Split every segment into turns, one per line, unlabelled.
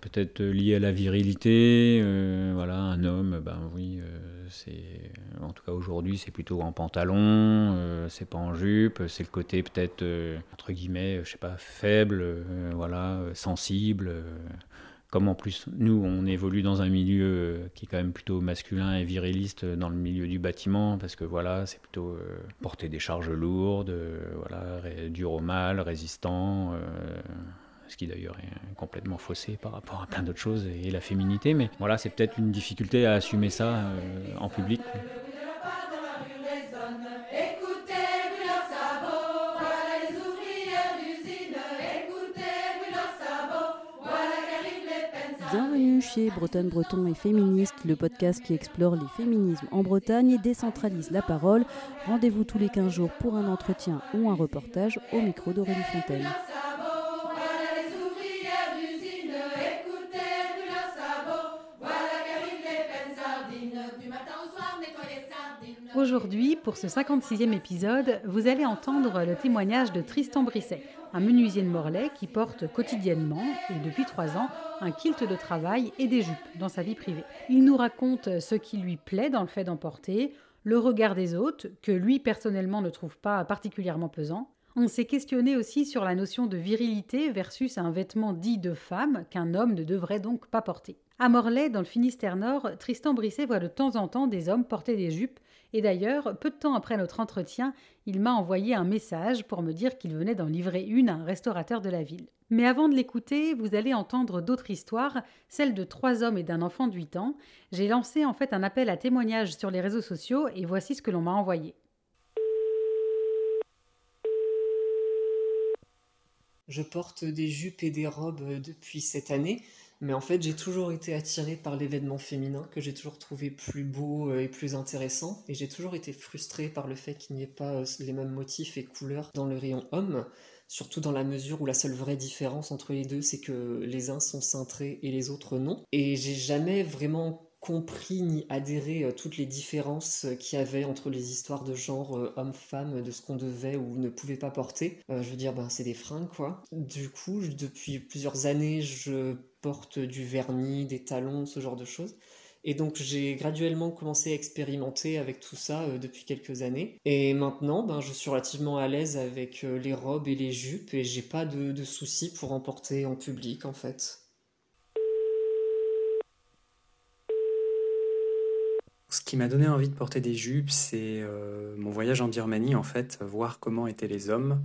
Peut-être lié à la virilité, voilà, un homme, ben oui, c'est en tout cas aujourd'hui c'est plutôt en pantalon, c'est pas en jupe, c'est le côté peut-être entre guillemets, je sais pas, faible, voilà, sensible comme en plus nous on évolue dans un milieu euh, qui est quand même plutôt masculin et viriliste dans le milieu du bâtiment parce que voilà c'est plutôt euh, porter des charges lourdes euh, voilà dur au mal résistant ce qui d'ailleurs est complètement faussé par rapport à plein d'autres choses et la féminité mais voilà c'est peut-être une difficulté à assumer ça en public
Bienvenue chez Bretonne Breton et Féministe, le podcast qui explore les féminismes en Bretagne et décentralise la parole. Rendez-vous tous les 15 jours pour un entretien ou un reportage au micro d'Aurélie Fontaine. Aujourd'hui, pour ce 56e épisode, vous allez entendre le témoignage de Tristan Brisset, un menuisier de Morlaix qui porte quotidiennement, et depuis trois ans, un kilt de travail et des jupes dans sa vie privée. Il nous raconte ce qui lui plaît dans le fait d'emporter, le regard des autres, que lui personnellement ne trouve pas particulièrement pesant. On s'est questionné aussi sur la notion de virilité versus un vêtement dit de femme qu'un homme ne devrait donc pas porter. À Morlaix, dans le Finistère Nord, Tristan Brisset voit de temps en temps des hommes porter des jupes et d'ailleurs, peu de temps après notre entretien, il m'a envoyé un message pour me dire qu'il venait d'en livrer une à un restaurateur de la ville. Mais avant de l'écouter, vous allez entendre d'autres histoires, celles de trois hommes et d'un enfant de 8 ans. J'ai lancé en fait un appel à témoignages sur les réseaux sociaux et voici ce que l'on m'a envoyé.
Je porte des jupes et des robes depuis cette année. Mais en fait, j'ai toujours été attirée par l'événement féminin, que j'ai toujours trouvé plus beau euh, et plus intéressant. Et j'ai toujours été frustrée par le fait qu'il n'y ait pas euh, les mêmes motifs et couleurs dans le rayon homme. Surtout dans la mesure où la seule vraie différence entre les deux, c'est que les uns sont cintrés et les autres non. Et j'ai jamais vraiment compris ni adhéré euh, toutes les différences qu'il y avait entre les histoires de genre homme-femme, de ce qu'on devait ou ne pouvait pas porter. je veux dire, ben, c'est des fringues, quoi. Du coup, depuis plusieurs années, je porte du vernis, des talons, ce genre de choses. Et donc j'ai graduellement commencé à expérimenter avec tout ça euh, depuis quelques années. Et maintenant, ben, je suis relativement à l'aise avec euh, les robes et les jupes et j'ai pas de, soucis pour en porter en public en fait.
Ce qui m'a donné envie de porter des jupes, c'est euh, mon voyage en Birmanie en fait, voir comment étaient les hommes.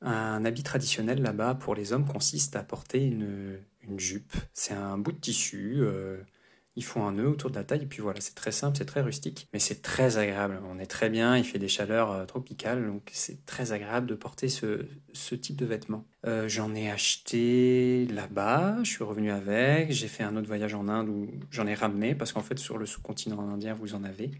Un habit traditionnel là-bas pour les hommes consiste à porter une, une jupe. C'est un bout de tissu. Euh, ils font un nœud autour de la taille et puis voilà, c'est très simple, c'est très rustique, mais c'est très agréable. On est très bien, il fait des chaleurs euh, tropicales, donc c'est très agréable de porter ce, type de vêtements. Euh, j'en ai acheté là-bas, je suis revenu avec, j'ai fait un autre voyage en Inde où j'en ai ramené, parce qu'en fait sur le sous-continent indien vous en avez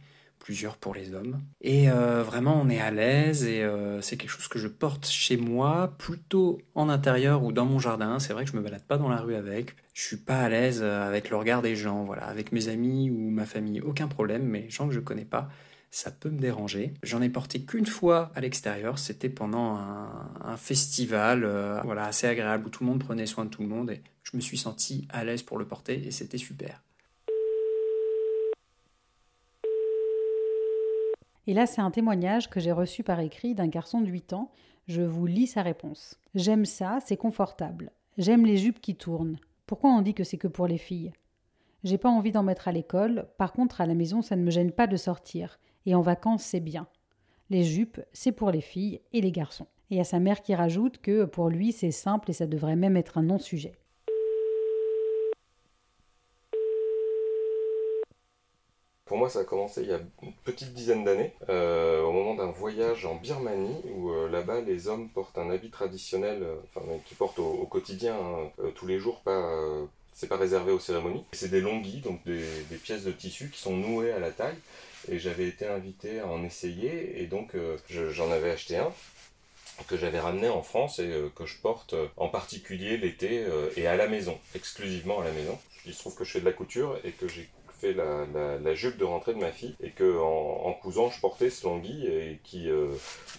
plusieurs pour les hommes. Et euh, vraiment, on est à l'aise et euh, c'est quelque chose que je porte chez moi, plutôt en intérieur ou dans mon jardin. C'est vrai que je me balade pas dans la rue avec. Je suis pas à l'aise euh, avec le regard des gens, voilà, avec mes amis ou ma famille, aucun problème. Mais les gens que je connais pas, ça peut me déranger. J'en ai porté qu'une fois à l'extérieur, c'était pendant un, festival, voilà, assez agréable où tout le monde prenait soin de tout le monde et je me suis senti à l'aise pour le porter et c'était super.
Et là, c'est un témoignage que j'ai reçu par écrit d'un garçon de 8 ans. Je vous lis sa réponse. J'aime ça, c'est confortable. J'aime les jupes qui tournent. Pourquoi on dit que c'est que pour les filles? J'ai pas envie d'en mettre à l'école, par contre à la maison ça ne me gêne pas de sortir, et en vacances c'est bien. Les jupes, c'est pour les filles et les garçons. Et à sa mère qui rajoute que pour lui c'est simple et ça devrait même être un non-sujet.
Pour moi, ça a commencé il y a une petite dizaine d'années, euh, au moment d'un voyage en Birmanie, où euh, là-bas, les hommes portent un habit traditionnel, euh, enfin, qu'ils portent au, quotidien, hein, tous les jours, pas, c'est pas réservé aux cérémonies. C'est des longuis, donc des, pièces de tissu qui sont nouées à la taille, et j'avais été invité à en essayer, et donc j'en avais acheté un que j'avais ramené en France et que je porte en particulier l'été et à la maison, exclusivement à la maison. Il se trouve que je fais de la couture et que j'ai fait la, jupe de rentrée de ma fille et que en, cousant, je portais ce longuille et qui, euh,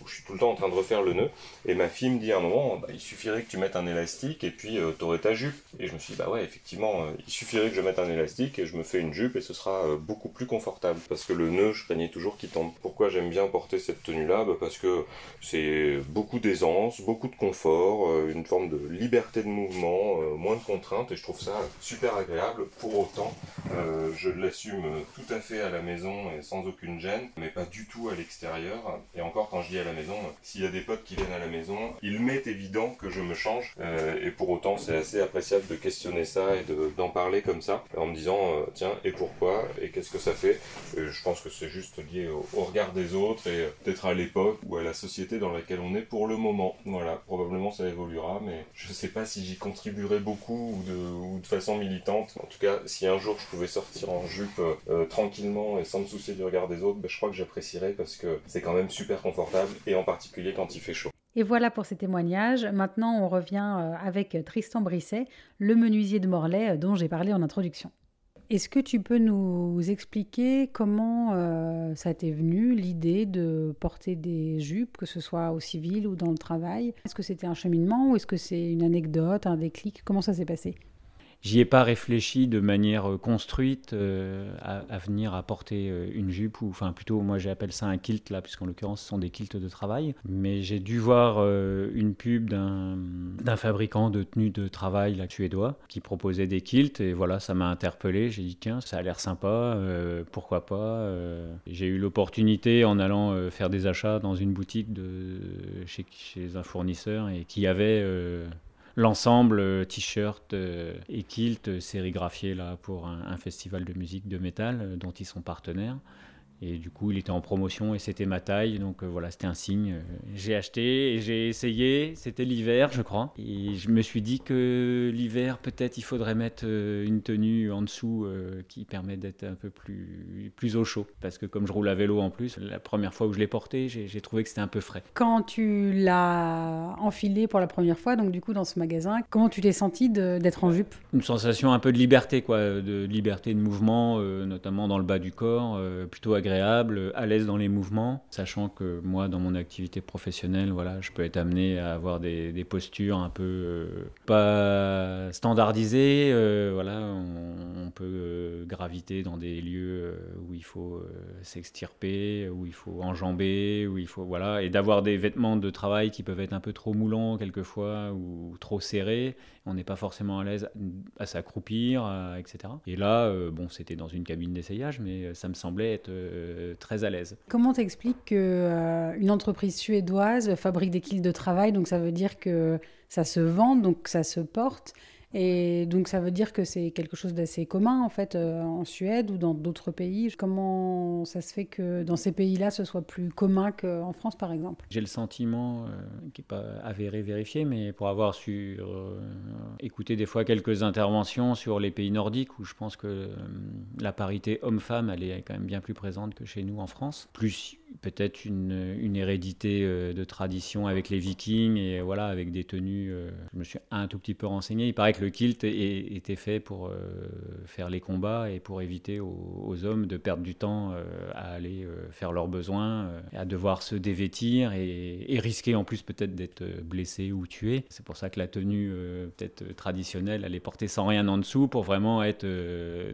je suis tout le temps en train de refaire le nœud. Et ma fille me dit à un moment, bah, il suffirait que tu mettes un élastique et puis tu aurais ta jupe. Et je me suis dit, bah ouais, effectivement, il suffirait que je mette un élastique et je me fais une jupe et ce sera beaucoup plus confortable parce que le nœud, je craignais toujours qu'il tombe. Pourquoi j'aime bien porter cette tenue-là? Bah, Parce que c'est beaucoup d'aisance, beaucoup de confort, une forme de liberté de mouvement, moins de contraintes et je trouve ça super agréable. Pour autant, euh, je l'assume tout à fait à la maison et sans aucune gêne, mais pas du tout à l'extérieur. Et encore quand je dis à la maison, s'il y a des potes qui viennent à la maison, il m'est évident que je me change. Euh, et pour autant, c'est assez appréciable de questionner ça et d'en parler comme ça, en me disant, euh, tiens, et pourquoi Et qu'est-ce que ça fait? Je pense que c'est juste lié au, regard des autres et peut-être à l'époque ou à la société dans laquelle on est pour le moment. Voilà, probablement ça évoluera, mais je sais pas si j'y contribuerai beaucoup ou de façon militante. En tout cas, si un jour je pouvais sortir en jupe euh, euh, tranquillement et sans me soucier du regard des autres, ben, je crois que j'apprécierais parce que c'est quand même super confortable et en particulier quand il fait chaud.
Et voilà pour ces témoignages. Maintenant, on revient euh, avec Tristan Brisset, le menuisier de Morlaix dont j'ai parlé en introduction. Est-ce que tu peux nous expliquer comment ça t'est venu l'idée de porter des jupes, que ce soit au civil ou dans le travail? Est-ce que c'était un cheminement ou est-ce que c'est une anecdote, un déclic? Comment ça s'est passé?
J'y ai pas réfléchi de manière euh, construite euh, à, venir apporter euh, une jupe, ou enfin plutôt moi j'appelle ça un kilt là, puisqu'en l'occurrence ce sont des kilts de travail. Mais j'ai dû voir une pub d'un fabricant de tenues de travail là, suédois qui proposait des kilts et voilà, ça m'a interpellé. J'ai dit tiens, ça a l'air sympa, pourquoi pas. j'ai eu l'opportunité en allant faire des achats dans une boutique chez un fournisseur et qui avait l'ensemble euh, t-shirt euh, et kilt euh, sérigraphié là pour un, festival de musique de métal dont ils sont partenaires. Et du coup, il était en promotion et c'était ma taille. Donc euh, voilà, c'était un signe. J'ai acheté et j'ai essayé. C'était l'hiver, je crois. Et je me suis dit que l'hiver, peut-être, il faudrait mettre euh, une tenue en dessous euh, qui permet d'être un peu plus, plus au chaud. Parce que comme je roule à vélo en plus, la première fois où je l'ai porté, j'ai trouvé que c'était un peu frais.
Quand tu l'as enfilé pour la première fois, donc du coup dans ce magasin, comment tu t'es senti d'être en jupe?
Une sensation un peu de liberté, quoi. De liberté de mouvement, notamment dans le bas du corps, plutôt agréable à l'aise dans les mouvements, sachant que moi, dans mon activité professionnelle, voilà, je peux être amené à avoir des, postures un peu euh, pas standardisées. Euh, voilà, on, peut euh, graviter dans des lieux où il faut s'extirper, où il faut enjamber, où il faut voilà, et d'avoir des vêtements de travail qui peuvent être un peu trop moulants quelquefois ou trop serrés on n'est pas forcément à l'aise à s'accroupir, etc. Et là, bon, c'était dans une cabine d'essayage, mais ça me semblait être euh, très à l'aise.
Comment t'expliques qu'une entreprise suédoise fabrique des kits de travail, donc ça veut dire que ça se vend, donc ça se porte et donc ça veut dire que c'est quelque chose d'assez commun en fait euh, en Suède ou dans d'autres pays. Comment ça se fait que dans ces pays-là ce soit plus commun qu'en France par exemple?
J'ai le sentiment, euh, qui n'est pas avéré, vérifié, mais pour avoir su euh, écouter des fois quelques interventions sur les pays nordiques où je pense que la parité homme-femme elle est quand même bien plus présente que chez nous en France. Plus peut-être une, une, hérédité de tradition avec les vikings et voilà avec des tenues. je me suis un tout petit peu renseigné. Il paraît que le kilt était fait pour euh, faire les combats et pour éviter aux, hommes de perdre du temps euh, à aller euh, faire leurs besoins, à devoir se dévêtir et, risquer en plus peut-être d'être blessé ou tué. C'est pour ça que la tenue peut-être traditionnelle, elle est portée sans rien en dessous pour vraiment être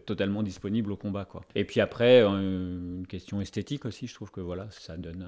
totalement disponible au combat. Et puis après, une question esthétique aussi, je trouve que voilà, ça donne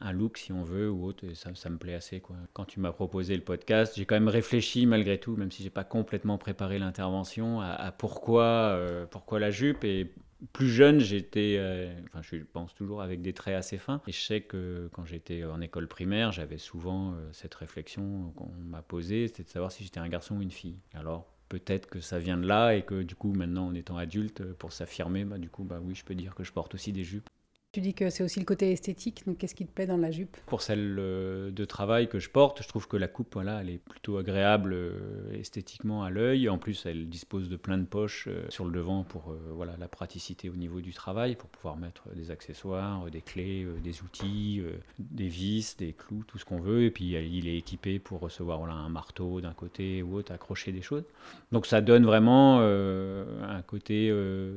un, look si on veut ou autre, et ça, ça me plaît assez. Quoi. Quand tu m'as proposé le podcast, j'ai quand même réfléchi malgré tout, même si j'ai pas complètement préparé l'intervention à, pourquoi, euh, pourquoi la jupe. Et plus jeune, j'étais, euh, enfin, je pense toujours avec des traits assez fins. Et je sais que quand j'étais en école primaire, j'avais souvent euh, cette réflexion qu'on m'a posée, c'était de savoir si j'étais un garçon ou une fille. Alors, peut-être que ça vient de là et que du coup, maintenant, en étant adulte, pour s'affirmer, bah, du coup, bah oui, je peux dire que je porte aussi des jupes.
Tu dis que c'est aussi le côté esthétique, donc qu'est-ce qui te plaît dans la jupe?
Pour celle euh, de travail que je porte, je trouve que la coupe, voilà, elle est plutôt agréable euh, esthétiquement à l'œil. En plus, elle dispose de plein de poches euh, sur le devant pour voilà, la praticité au niveau du travail, pour pouvoir mettre des accessoires, des clés, des outils, des vis, des clous, tout ce qu'on veut. Et puis, il est équipé pour recevoir voilà, un marteau d'un côté ou autre, accrocher des choses. Donc, ça donne vraiment un côté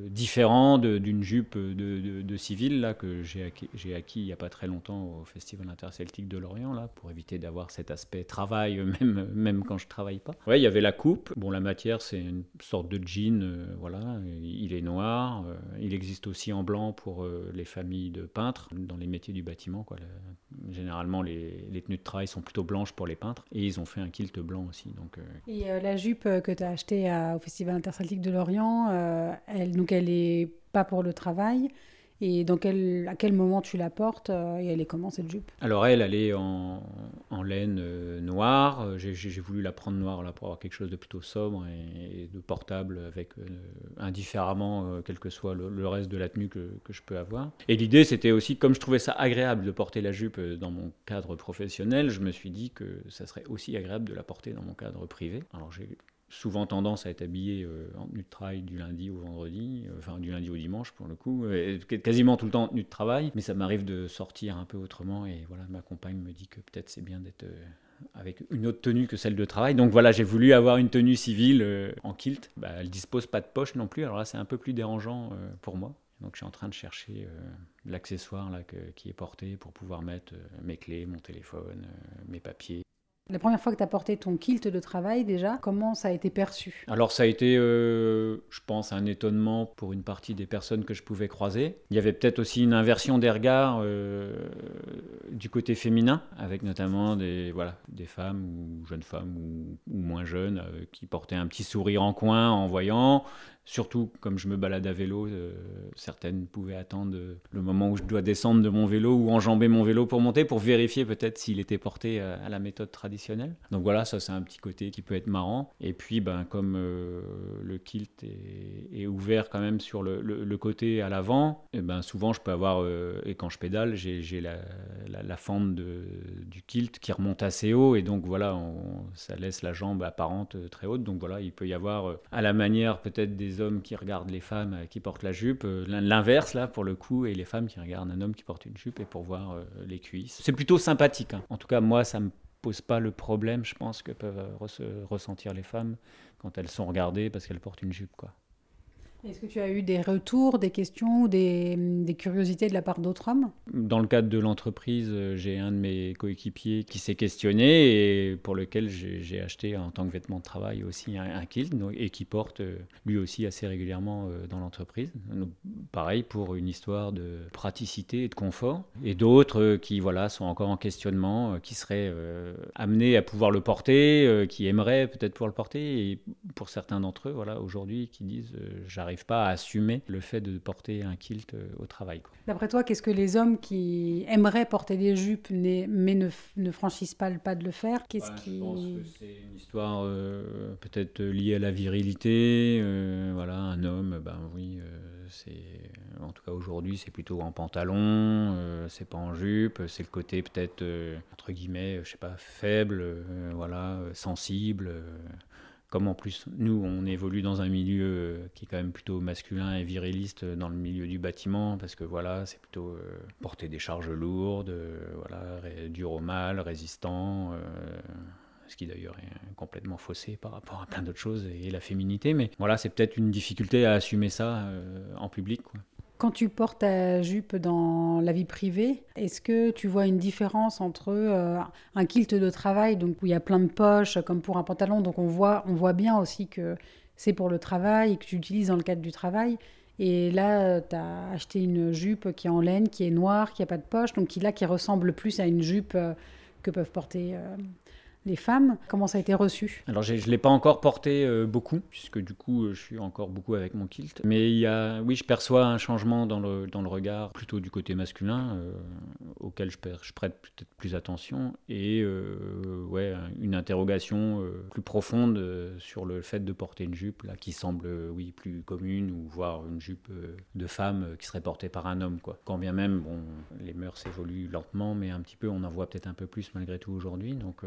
différent d'une jupe de, de civil là, que j'ai acquis, il n'y a pas très longtemps au Festival interceltique de Lorient, là, pour éviter d'avoir cet aspect travail, même, même quand je travaille pas. Ouais, il y avait la coupe. Bon, la matière, c'est une sorte de jean, euh, voilà. Il est noir. Euh, il existe aussi en blanc pour euh, les familles de peintres, dans les métiers du bâtiment, quoi. généralement, les, les, tenues de travail sont plutôt blanches pour les peintres, et ils ont fait un kilt blanc aussi. Donc,
Et la jupe que tu as achetée au Festival interceltique de Lorient, elle, donc elle est pas pour le travail. Et à quel moment tu la portes euh, et elle est comment cette jupe?
Alors elle, elle est en, en laine euh, noire. Euh, j'ai voulu la prendre noire là pour avoir quelque chose de plutôt sobre et, de portable avec indifféremment quel que soit le, reste de la tenue que, que je peux avoir. Et l'idée c'était aussi, comme je trouvais ça agréable de porter la jupe dans mon cadre professionnel, je me suis dit que ça serait aussi agréable de la porter dans mon cadre privé. Alors j'ai souvent tendance à être habillé euh, en tenue de travail du lundi au vendredi, euh, enfin du lundi au dimanche pour le coup, quasiment tout le temps en tenue de travail, mais ça m'arrive de sortir un peu autrement et voilà, ma compagne me dit que peut-être c'est bien d'être euh, avec une autre tenue que celle de travail. Donc voilà, j'ai voulu avoir une tenue civile en kilt. Bah, elle dispose pas de poche non plus, alors là c'est un peu plus dérangeant pour moi. Donc je suis en train de chercher l'accessoire là qui est porté pour pouvoir mettre mes clés, mon téléphone, mes papiers.
La première fois que tu as porté ton kilt de travail, déjà, comment ça a été perçu?
Alors, ça a été, euh, je pense, un étonnement pour une partie des personnes que je pouvais croiser. Il y avait peut-être aussi une inversion des regards euh, du côté féminin, avec notamment des, voilà, des femmes ou jeunes femmes ou, moins jeunes euh, qui portaient un petit sourire en coin en voyant, Surtout, comme je me balade à vélo, euh, certaines pouvaient attendre euh, le moment où je dois descendre de mon vélo ou enjamber mon vélo pour monter, pour vérifier peut-être s'il était porté euh, à la méthode traditionnelle. Donc voilà, ça c'est un petit côté qui peut être marrant. Et puis, ben, comme le kilt est, ouvert quand même sur le, côté à l'avant, eh ben, souvent je peux avoir, et quand je pédale, j'ai la, fente du kilt qui remonte assez haut, et donc voilà, ça laisse la jambe apparente très haute. Donc voilà, il peut y avoir, à la manière peut-être des hommes qui regardent les femmes euh, qui portent la jupe, euh, l'inverse là pour le coup, et les femmes qui regardent un homme qui porte une jupe et pour voir euh, les cuisses. C'est plutôt sympathique. Hein. En tout cas, moi, ça me pose pas le problème, je pense, que peuvent ressentir les femmes quand elles sont regardées parce qu'elles portent une jupe. quoi.
Est-ce que tu as eu des retours, des questions, des, des curiosités de la part d'autres hommes?
Dans le cadre de l'entreprise, euh, j'ai un de mes coéquipiers qui s'est questionné et pour lequel j'ai acheté en tant que vêtement de travail aussi un, kilt et qui porte euh, lui aussi assez régulièrement euh, dans l'entreprise. Pareil pour une histoire de praticité et de confort. Et d'autres qui voilà, sont encore en questionnement, qui seraient amenés à pouvoir le porter, qui aimeraient peut-être pouvoir le porter. Et pour certains d'entre eux, voilà, aujourd'hui, qui disent j'arrive n'arrivent pas à assumer le fait de porter un kilt euh, au travail.
D'après toi, qu'est-ce que les hommes qui aimeraient porter des jupes mais ne, ne franchissent pas le pas de le faire? Qu'est-ce qui...
Je pense que c'est une histoire euh, peut-être liée à la virilité. Euh, voilà, un homme, ben oui, c'est en tout cas aujourd'hui, c'est plutôt en pantalon, c'est pas en jupe, c'est le côté peut-être entre guillemets, je sais pas, faible, voilà, sensible comme en plus nous on évolue dans un milieu euh, qui est quand même plutôt masculin et viriliste euh, dans le milieu du bâtiment parce que voilà c'est plutôt euh, porter des charges lourdes voilà dur au mal résistant ce qui d'ailleurs est complètement faussé par rapport à plein d'autres choses et la féminité mais voilà c'est peut-être une difficulté à assumer ça en public quoi.
Quand tu portes ta jupe dans la vie privée, est-ce que tu vois une différence entre euh, un kilt de travail, donc où il y a plein de poches, comme pour un pantalon, donc on voit, on voit bien aussi que c'est pour le travail et que tu utilises dans le cadre du travail. Et là, tu as acheté une jupe qui est en laine, qui est noire, qui n'a pas de poche, donc qui, là, qui ressemble plus à une jupe euh, que peuvent porter euh, les femmes. Comment ça a été reçu?
Alors je ne l'ai pas encore porté euh, beaucoup, puisque du coup euh, je suis encore beaucoup avec mon kilt. Mais il y a, oui, je perçois un changement dans le, dans le regard, plutôt du côté masculin, euh, auquel je, je prête peut-être plus attention, et ouais, une interrogation plus profonde sur le fait de porter une jupe, là, qui semble oui, plus commune, ou voir une jupe de femme qui serait portée par un homme. Quoi. Quand bien même, bon, les mœurs évoluent lentement, mais un petit peu, on en voit peut-être un peu plus malgré tout aujourd'hui. Donc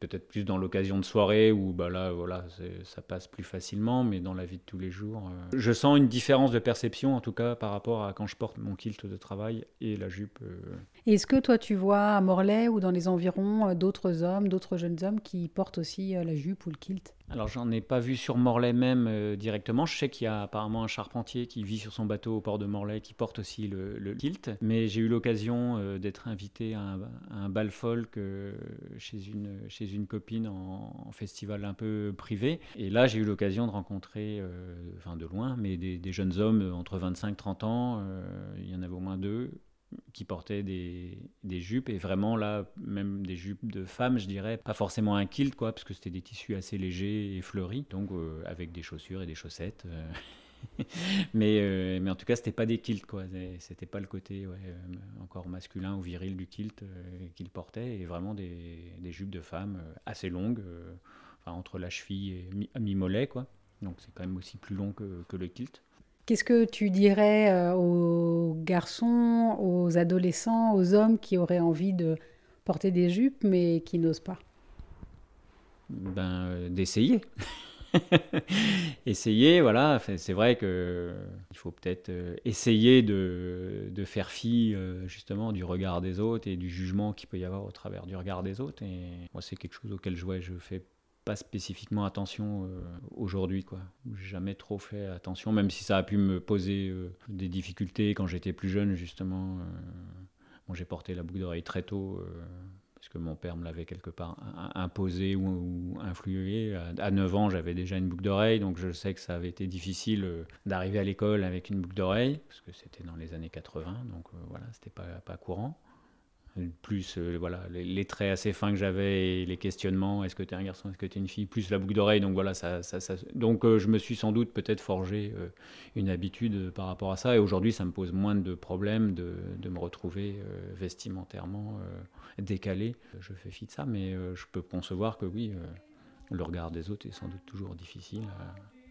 peut-être plus dans l'occasion de soirée où bah là, voilà, ça passe plus facilement, mais dans la vie de tous les jours, euh, je sens une différence de perception en tout cas par rapport à quand je porte mon kilt de travail et la jupe. Euh.
Est-ce que toi tu vois à Morlaix ou dans les environs euh, d'autres hommes, d'autres jeunes hommes qui portent aussi la jupe ou le kilt?
Alors j'en ai pas vu sur Morlaix même euh, directement. Je sais qu'il y a apparemment un charpentier qui vit sur son bateau au port de Morlaix qui porte aussi le, kilt. Mais j'ai eu l'occasion euh, d'être invité à un, bal folk euh, chez, une, chez une copine en, festival un peu privé. Et là j'ai eu l'occasion de rencontrer, enfin de loin, mais des, des jeunes hommes entre 25 et 30 ans. il y en avait au moins deux qui portaient des, jupes. Et vraiment là même des jupes de femmes je dirais. Pas forcément un kilt quoi parce que c'était des tissus assez légers et fleuris. Donc euh, avec des chaussures et des chaussettes euh. mais, euh, mais en tout cas c'était pas des kilts quoi. C'était pas le côté ouais, encore masculin ou viril du kilt qu'ils portaient et vraiment des, jupes de femmes assez longues entre la cheville et mi-mollet quoi. Donc c'est quand même aussi plus long que le kilt
Qu'est-ce que tu dirais euh, aux garçons, aux adolescents, aux hommes qui auraient envie de porter des jupes mais qui n'osent pas?
Ben, euh, d'essayer. essayer, voilà. C'est vrai que il faut peut-être euh, essayer de, faire fi justement du regard des autres et du jugement qu'il peut y avoir au travers du regard des autres. Et moi, c'est quelque chose auquel je, je fais pas spécifiquement attention euh, aujourd'hui quoi. J'ai jamais trop fait attention, même si ça a pu me poser euh, des difficultés quand j'étais plus jeune justement. Euh. Bon, j'ai porté la boucle d'oreille très tôt parce que mon père me l'avait quelque part imposé ou, influé. À, 9 ans, j'avais déjà une boucle d'oreille, donc je sais que ça avait été difficile d'arriver à l'école avec une boucle d'oreille, parce que c'était dans les années 80, donc voilà, c'était pas, pas courant plus euh, voilà les, traits assez fins que j'avais et les questionnements. Est-ce que tu es un garçon? Est-ce que tu es une fille? Plus la boucle d'oreille. Donc voilà ça, ça, donc euh, je me suis sans doute peut-être forgé euh, une habitude par rapport à ça. Et aujourd'hui ça me pose moins de problèmes de, de me retrouver vestimentairement décalé. Je fais fi de ça mais je peux concevoir que oui le regard des autres est sans doute toujours difficile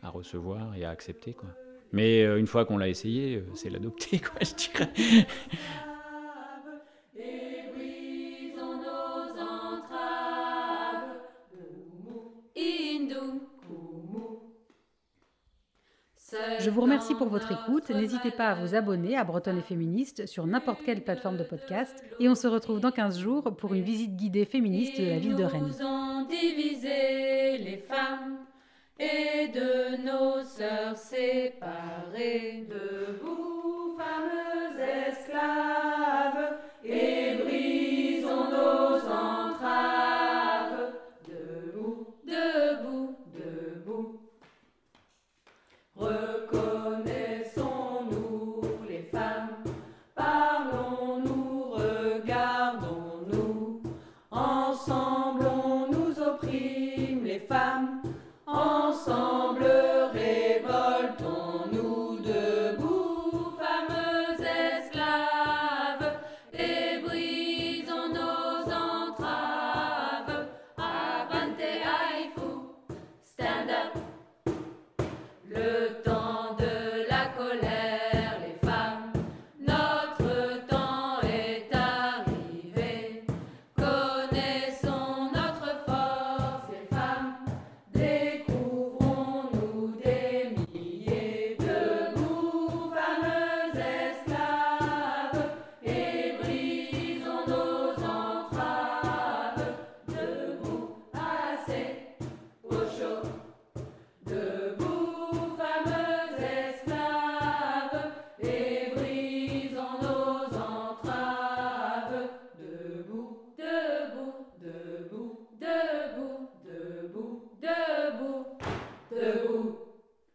à, à recevoir et à accepter quoi. Mais une fois qu'on l'a essayé c'est l'adopter quoi je dirais
Je vous remercie pour votre écoute. N'hésitez pas à vous abonner à Bretonne et Féministe sur n'importe quelle plateforme de podcast. Et on se retrouve dans 15 jours pour une visite guidée féministe de la ville de Rennes.